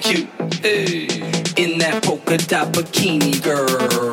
Cute. Hey. In that polka dot bikini, girl.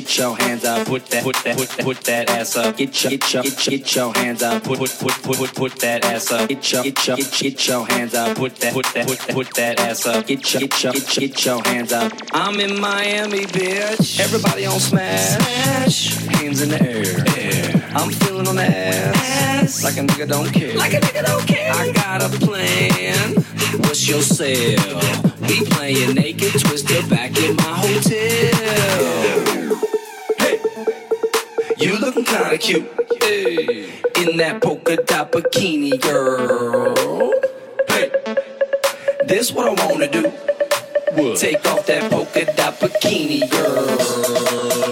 Get your hands up, put that, put that, put that, put that ass up. Get your, get your, get your, get your hands up, put, put, put, put, put, put that ass up. Get your, get your, get, get your hands up, put that, put that, put that, put that ass up. Get your, get your, get, get your hands up. I'm in Miami, bitch. Everybody on smash, smash. Hands in the air, air. I'm feeling on the ass, like a nigga don't care, like a nigga don't care. I got a plan. What's your sale? We playing naked, twisted back in my hotel. Hey. In that polka dot bikini, girl. Hey. This what I wanna do. What? Take off that polka dot bikini, girl.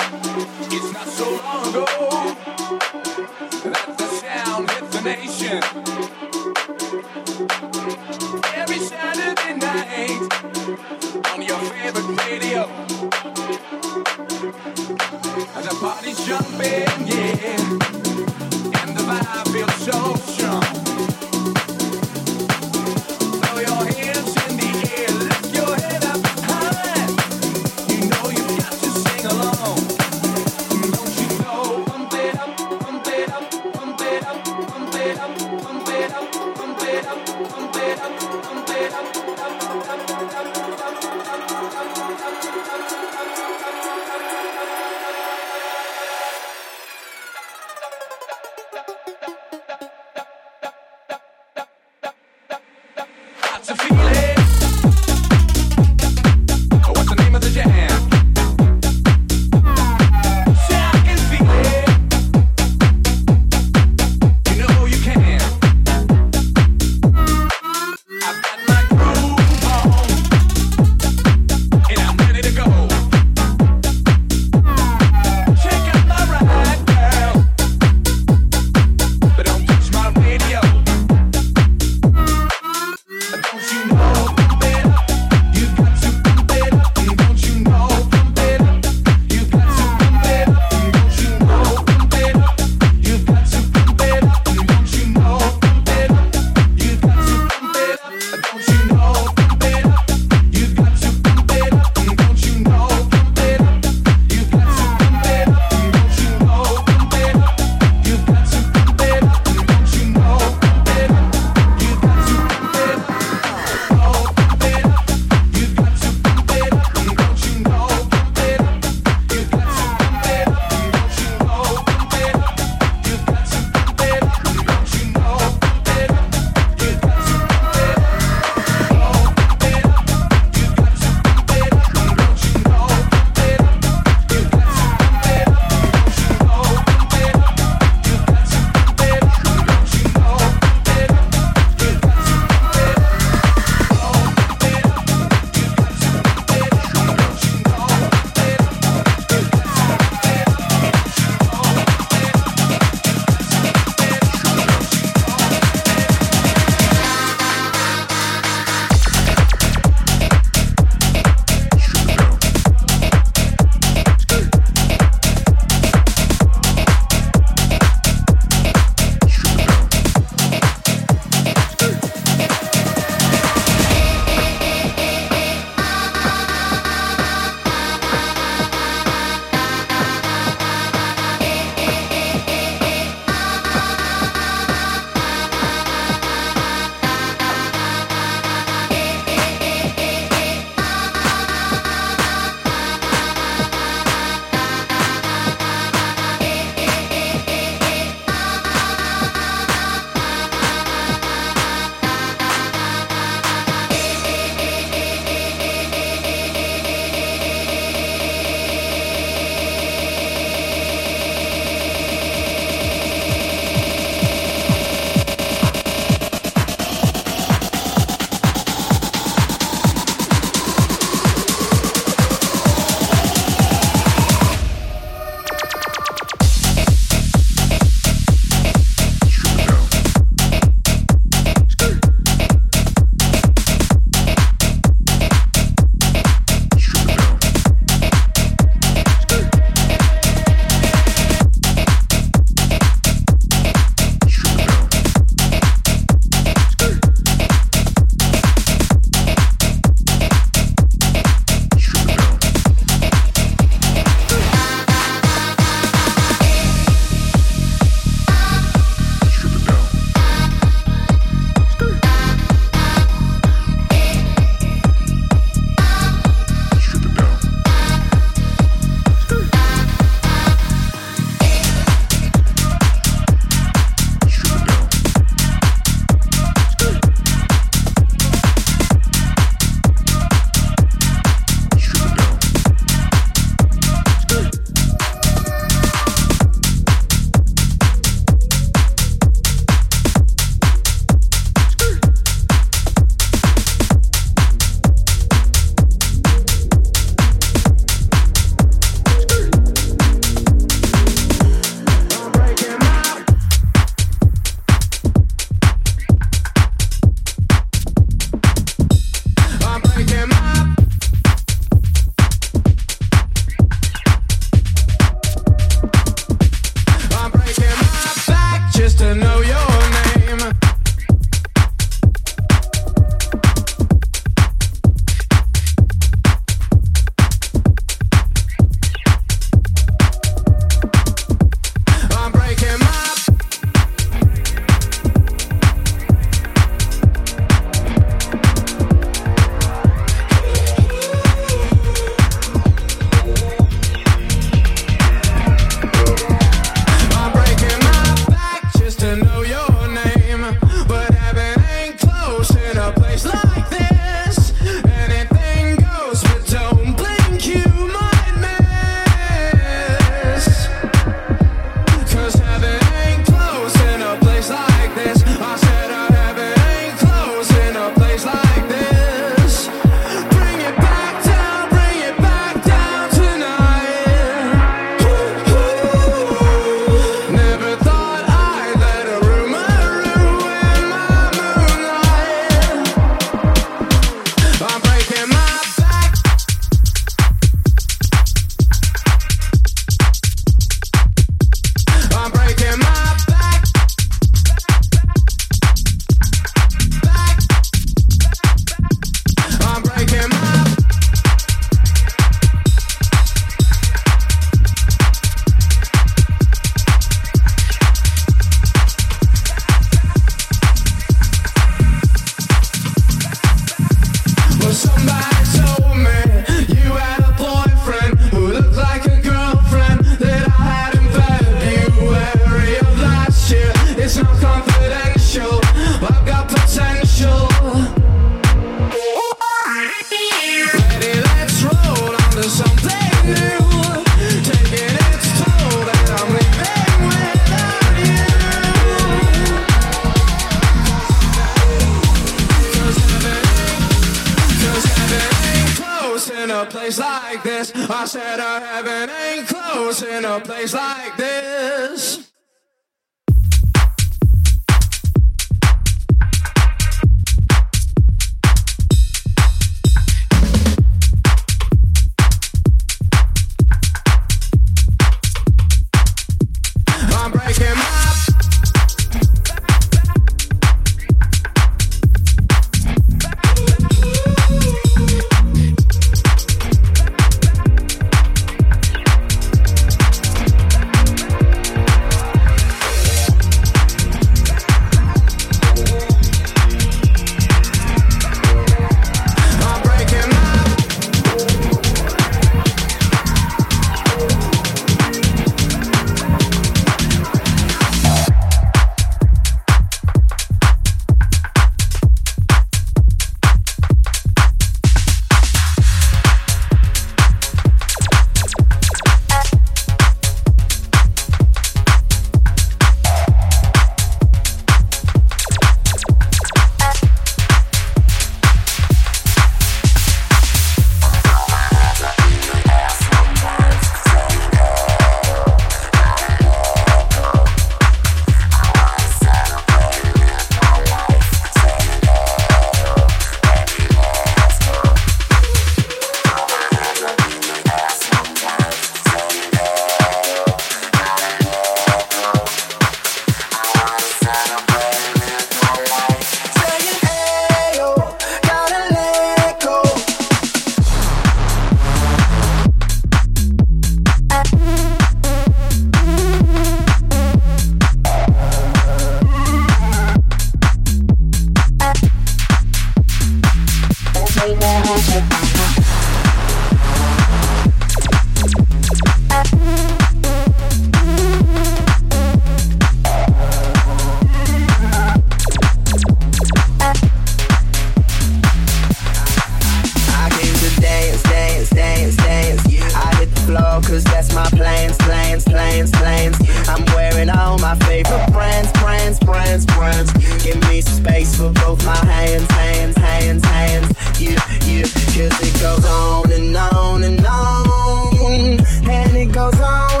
my favorite brands, brands, brands, brands. You give me space for both my hands, hands, hands, hands. You, yeah, cause it goes on and on and on. And it goes on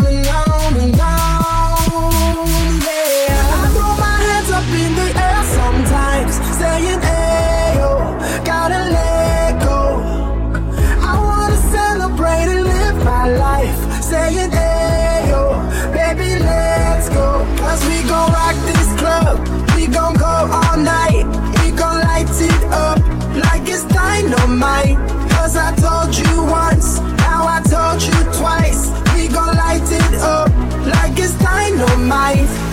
told you once, now I told you twice. We gon' light it up like it's dynamite.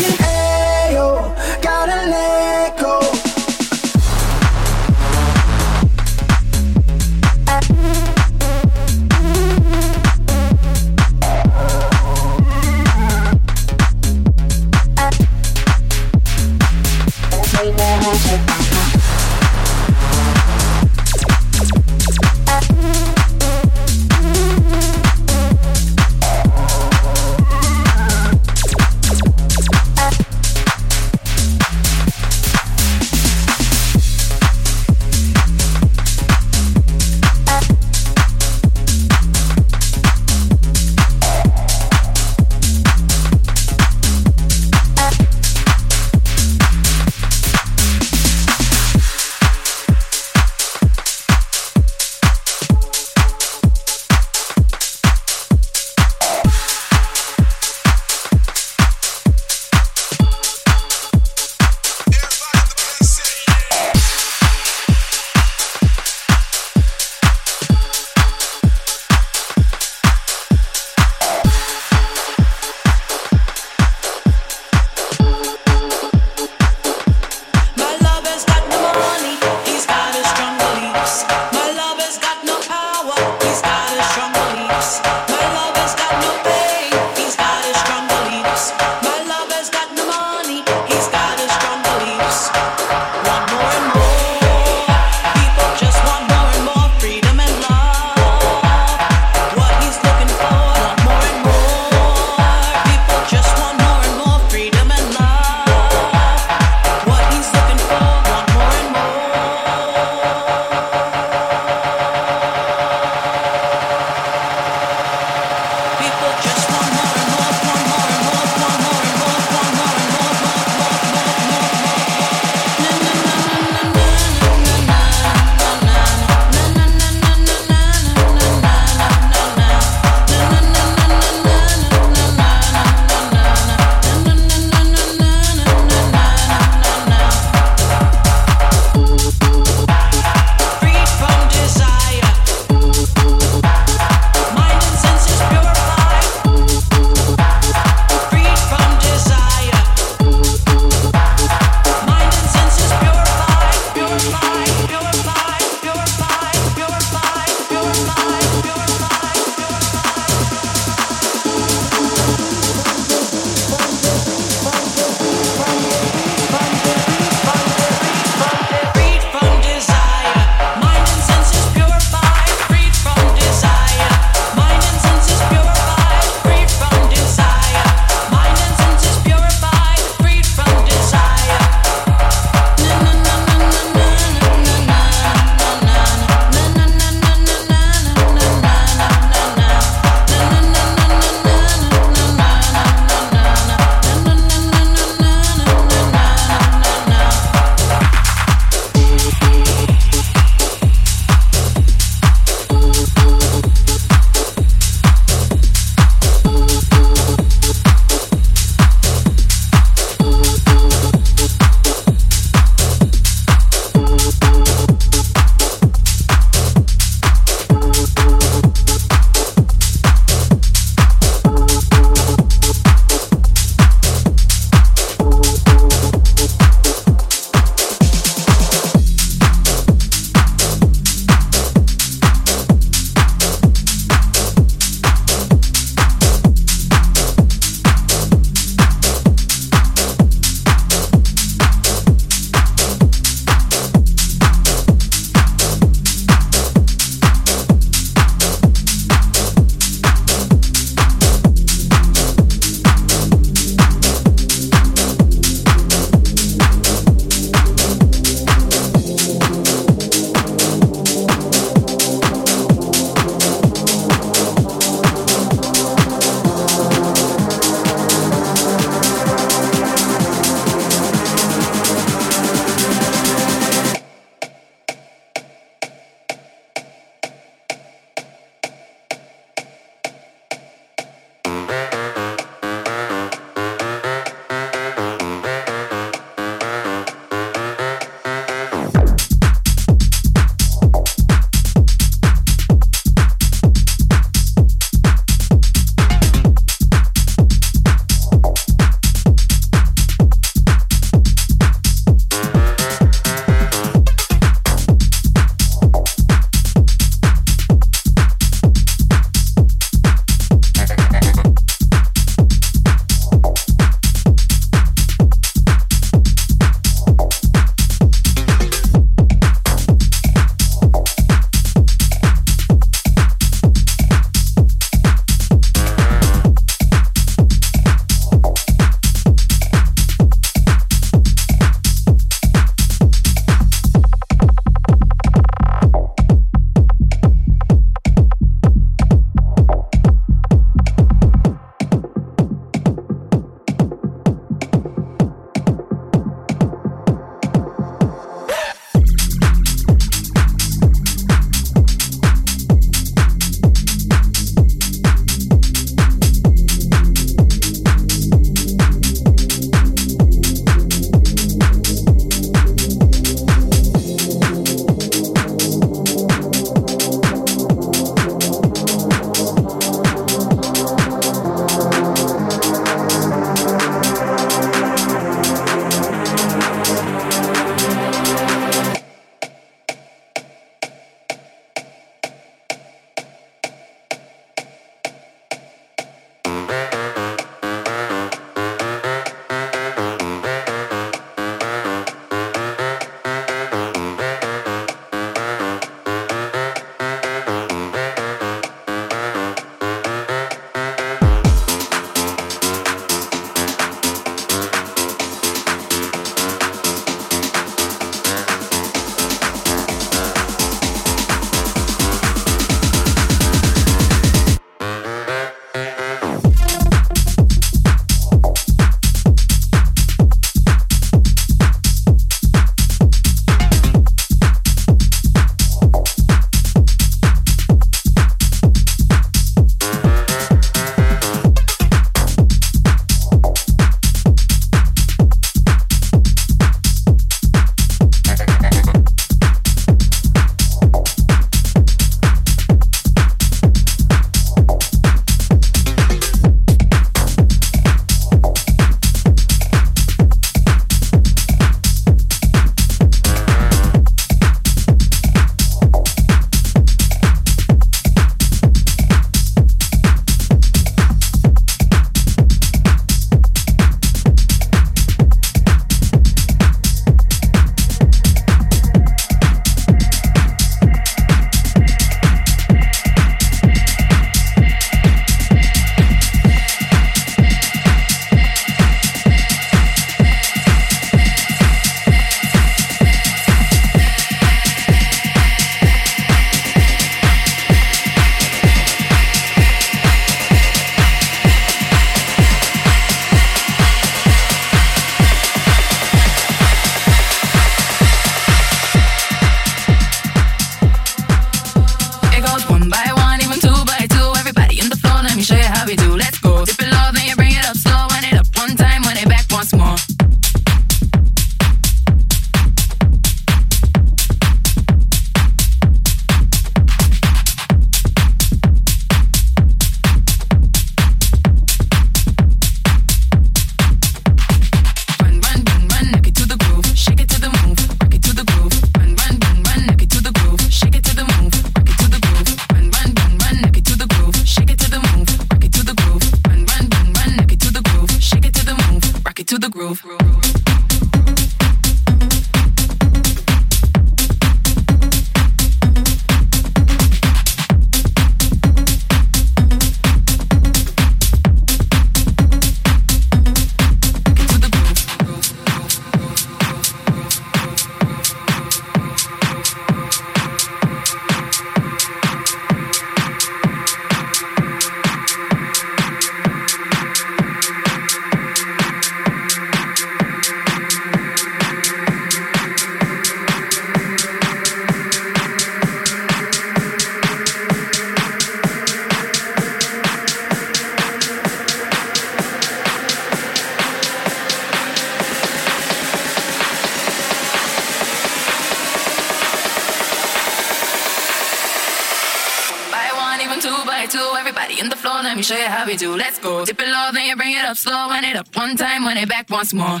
Back once more.